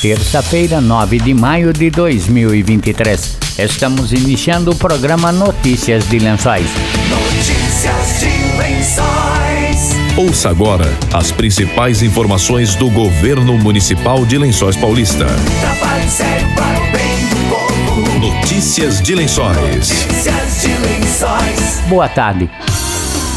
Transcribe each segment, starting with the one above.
terça-feira, 9 de maio de 2023. Estamos iniciando o programa Notícias de Lençóis. Notícias de Lençóis. Ouça agora as principais informações do governo municipal de Lençóis Paulista. para o bem do povo. Notícias de Lençóis. Notícias de Lençóis. Boa tarde.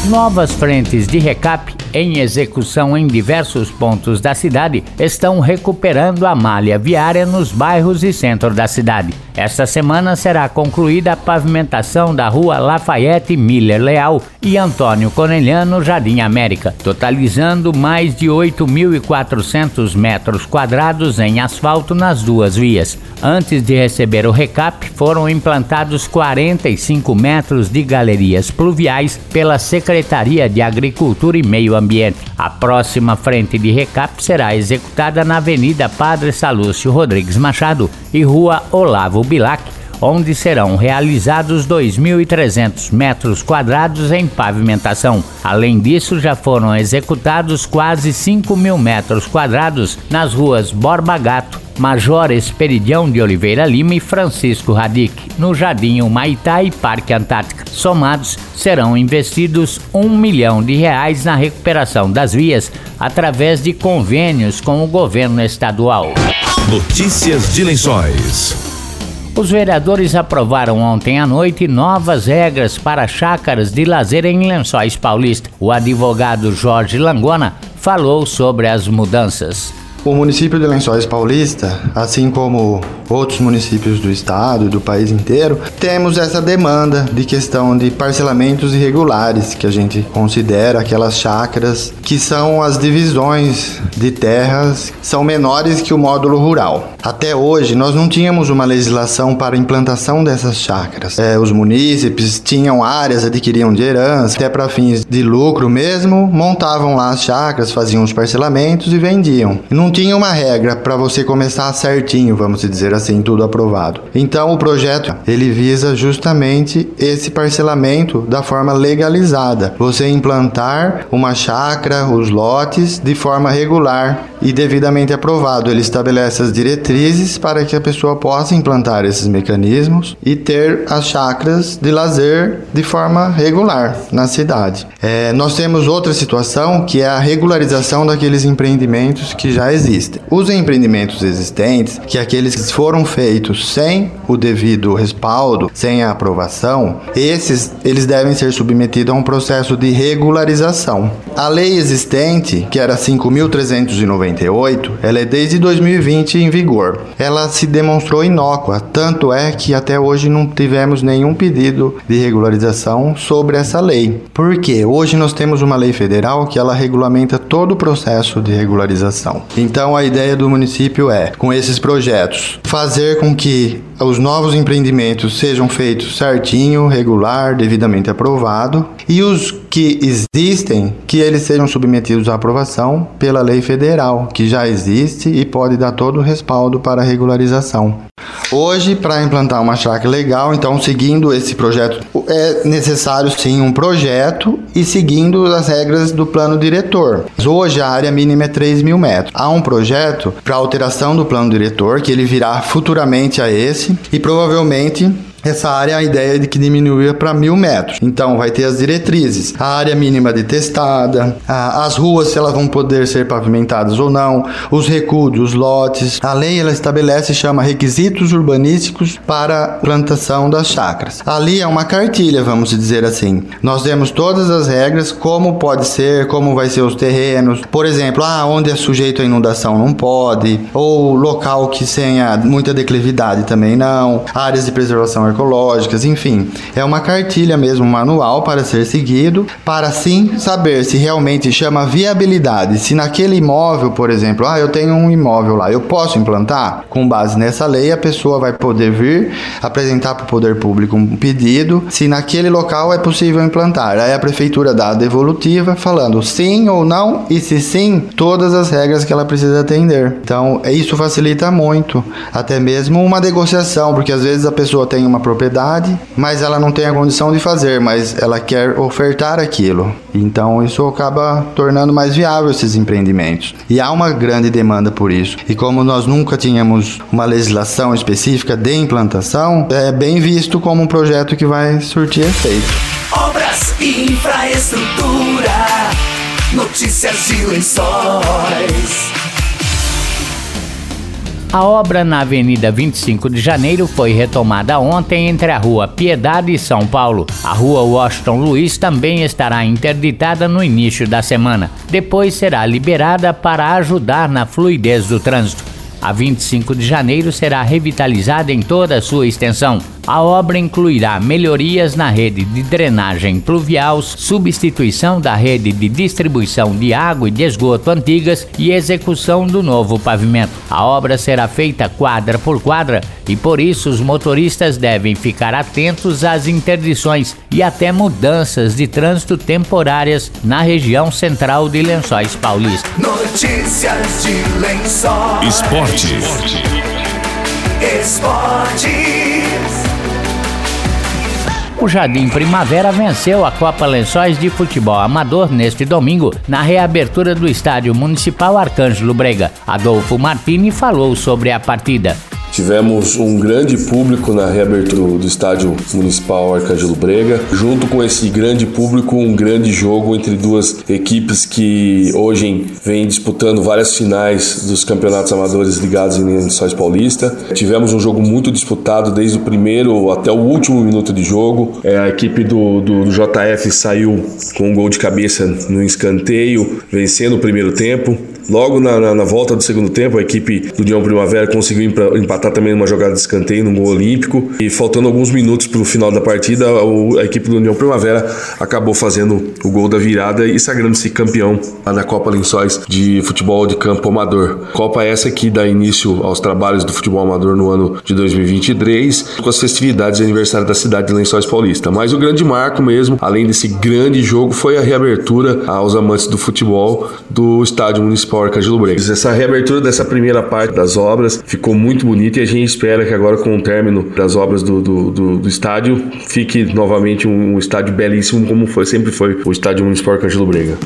Novas frentes de recap em execução em diversos pontos da cidade estão recuperando a malha viária nos bairros e centro da cidade. Esta semana será concluída a pavimentação da rua Lafayette Miller Leal e Antônio Corneliano Jardim América, totalizando mais de 8.400 metros quadrados em asfalto nas duas vias. Antes de receber o recap, foram implantados 45 metros de galerias pluviais pela Secretaria de Agricultura e Meio Ambiente. A próxima frente de recap será executada na Avenida Padre Salúcio Rodrigues Machado e Rua Olavo Bilac, onde serão realizados 2.300 metros quadrados em pavimentação. Além disso, já foram executados quase 5 mil metros quadrados nas ruas Borba Gato, Major Esperidião de Oliveira Lima e Francisco Radic, no Jardim Humaitá e Parque Antártica. Somados, serão investidos um milhão de reais na recuperação das vias através de convênios com o governo estadual. Notícias de Lençóis. Os vereadores aprovaram ontem à noite novas regras para chácaras de lazer em Lençóis Paulista. O advogado Jorge Langona falou sobre as mudanças. O município de Lençóis Paulista, assim como outros municípios do estado e do país inteiro, temos essa demanda de questão de parcelamentos irregulares, que a gente considera aquelas chácaras que são as divisões de terras são menores que o módulo rural. Até hoje, nós não tínhamos uma legislação para implantação dessas chácaras. É, os munícipes tinham áreas, adquiriam de herança, até para fins de lucro mesmo, montavam lá as chácaras, faziam os parcelamentos e vendiam. Não tinha uma regra para você começar certinho, vamos dizer assim, tudo aprovado. Então o projeto ele visa justamente esse parcelamento da forma legalizada. Você implantar uma chácara, os lotes de forma regular e devidamente aprovado. Ele estabelece as diretrizes para que a pessoa possa implantar esses mecanismos e ter as chácaras de lazer de forma regular na cidade. É, nós temos outra situação que é a regularização daqueles empreendimentos que já existem. Os empreendimentos existentes, que aqueles que foram feitos sem o devido respaldo, sem a aprovação, esses eles devem ser submetidos a um processo de regularização. A lei existente, que era 5398, ela é desde 2020 em vigor. Ela se demonstrou inócua, tanto é que até hoje não tivemos nenhum pedido de regularização sobre essa lei. Por quê? Hoje nós temos uma lei federal que ela regulamenta todo o processo de regularização. Então a ideia do município é, com esses projetos, fazer com que os novos empreendimentos sejam feitos certinho, regular, devidamente aprovado e os que existem que eles sejam submetidos à aprovação pela lei federal, que já existe e pode dar todo o respaldo para a regularização. Hoje, para implantar uma chácara legal, então, seguindo esse projeto, é necessário sim um projeto e seguindo as regras do plano diretor. Hoje, a área mínima é 3 mil metros. Há um projeto para alteração do plano diretor, que ele virá futuramente a esse, e provavelmente essa área, a ideia é de que diminuía para mil metros. Então, vai ter as diretrizes, a área mínima de testada, a, as ruas, se elas vão poder ser pavimentadas ou não, os recuos, os lotes. A lei, ela estabelece, chama requisitos urbanísticos para plantação das chácaras. Ali é uma cartilha, vamos dizer assim. Nós temos todas as regras, como pode ser, como vai ser os terrenos. Por exemplo, ah, onde é sujeito a inundação não pode, ou local que tenha muita declividade também não, áreas de preservação ecológicas, enfim. É uma cartilha mesmo, um manual para ser seguido, para sim saber se realmente chama viabilidade. Se naquele imóvel, por exemplo, ah, eu tenho um imóvel lá, eu posso implantar? Com base nessa lei, a pessoa vai poder vir apresentar para o poder público um pedido se naquele local é possível implantar. Aí a prefeitura dá a devolutiva falando sim ou não e se sim, todas as regras que ela precisa atender. Então, isso facilita muito, até mesmo uma negociação, porque às vezes a pessoa tem uma propriedade, mas ela não tem a condição de fazer, mas ela quer ofertar aquilo. Então isso acaba tornando mais viável esses empreendimentos. E há uma grande demanda por isso. E como nós nunca tínhamos uma legislação específica de implantação, é bem visto como um projeto que vai surtir efeito. Obras e infraestrutura, notícias de lençóis. A obra na Avenida 25 de Janeiro foi retomada ontem entre a Rua Piedade e São Paulo. A Rua Washington Luiz também estará interditada no início da semana. Depois será liberada para ajudar na fluidez do trânsito. A 25 de janeiro será revitalizada em toda a sua extensão. A obra incluirá melhorias na rede de drenagem pluvial, substituição da rede de distribuição de água e de esgoto antigas e execução do novo pavimento. A obra será feita quadra por quadra e por isso os motoristas devem ficar atentos às interdições e até mudanças de trânsito temporárias na região central de Lençóis Paulista. Notícias de lençóis. Esporte. Esportes. O Jardim Primavera venceu a Copa Lençóis de Futebol Amador neste domingo, na reabertura do Estádio Municipal Arcângelo Brega. Adolfo Martini falou sobre a partida. Tivemos um grande público na reabertura do estádio municipal Arcângelo Brega. Junto com esse grande público, um grande jogo entre duas equipes que hoje vêm disputando várias finais dos campeonatos amadores ligados em Lençóis Paulista. Tivemos um jogo muito disputado desde o primeiro até o último minuto de jogo. É, a equipe do, do, do JF saiu com um gol de cabeça no escanteio, vencendo o primeiro tempo. Logo na, na, na, volta do segundo tempo, a equipe do União Primavera conseguiu empatar também numa jogada de escanteio, num gol olímpico. E faltando alguns minutos para o final da partida, a, equipe do União Primavera acabou fazendo o gol da virada e sagrando-se campeão da Copa Lençóis de Futebol de Campo Amador. Copa essa que dá início aos trabalhos do futebol amador no ano de 2023, com as festividades de aniversário da cidade de Lençóis Paulista. Mas o grande marco mesmo, além desse grande jogo, foi a reabertura aos amantes do futebol do estádio municipal Essa reabertura dessa primeira parte das obras ficou muito bonita e a gente espera que agora com o término das obras do, do, do, do estádio fique novamente um, um, estádio belíssimo como foi, sempre foi o estádio Municipal Arcângelo Brega.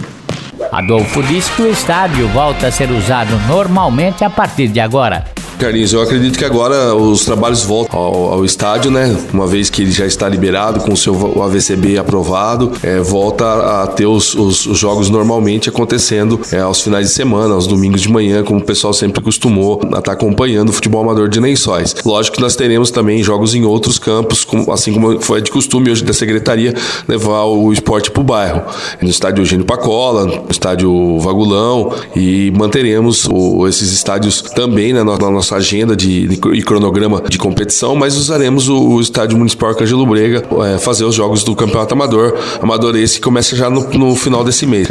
Adolfo disse que o estádio volta a ser usado normalmente a partir de agora. Carlinhos, eu acredito que agora os trabalhos voltam ao, ao, estádio, né? Uma vez que ele já está liberado com o seu AVCB aprovado, é, volta a ter os, os, os jogos normalmente acontecendo é, aos finais de semana, aos domingos de manhã, como o pessoal sempre costumou estar tá acompanhando o futebol amador de Lençóis. Lógico que nós teremos também jogos em outros campos, assim como foi de costume hoje da secretaria levar o esporte para o bairro, no estádio Eugênio Pacola, no estádio Vagulão e manteremos o, esses estádios também né, na nossa nossa agenda de, de, e cronograma de competição, mas usaremos o, o Estádio Municipal Arcângelo Brega é, fazer os jogos do Campeonato Amador. Amador esse que começa já no, no final desse mês.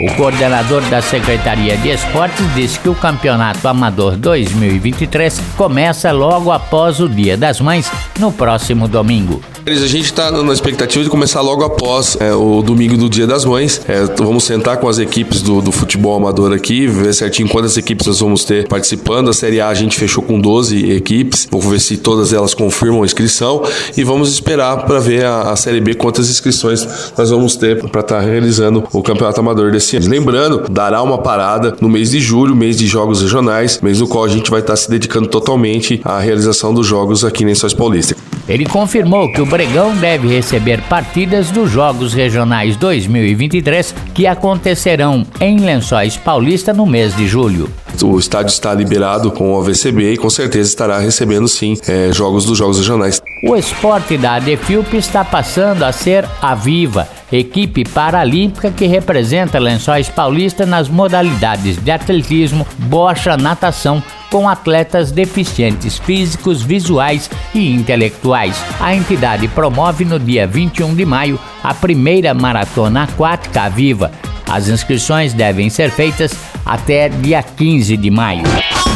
O coordenador da Secretaria de Esportes disse que o Campeonato Amador 2023 começa logo após o Dia das Mães, no próximo domingo. A gente está na expectativa de começar logo após é, o domingo do Dia das Mães. É, vamos sentar com as equipes do, do, futebol amador aqui, ver certinho quantas equipes nós vamos ter participando. A Série A a gente fechou com 12 equipes. Vamos ver se todas elas confirmam a inscrição e vamos esperar para ver a, a, Série B quantas inscrições nós vamos ter para estar tá realizando o Campeonato Amador desse ano. Lembrando, dará uma parada no mês de julho, mês de jogos regionais, mês no qual a gente vai estar tá se dedicando totalmente à realização dos jogos aqui em Lençóis Paulista. Ele confirmou que o Bregão deve receber partidas dos Jogos Regionais 2023 que acontecerão em Lençóis Paulista no mês de julho. O estádio está liberado com o AVCB e com certeza estará recebendo sim é, jogos dos Jogos Regionais. O esporte da ADFIUP está passando a ser a Viva, equipe paralímpica que representa Lençóis Paulista nas modalidades de atletismo, bocha, natação, com atletas deficientes físicos, visuais e intelectuais. A entidade promove no dia 21 de maio a primeira maratona aquática viva. As inscrições devem ser feitas até dia 15 de maio.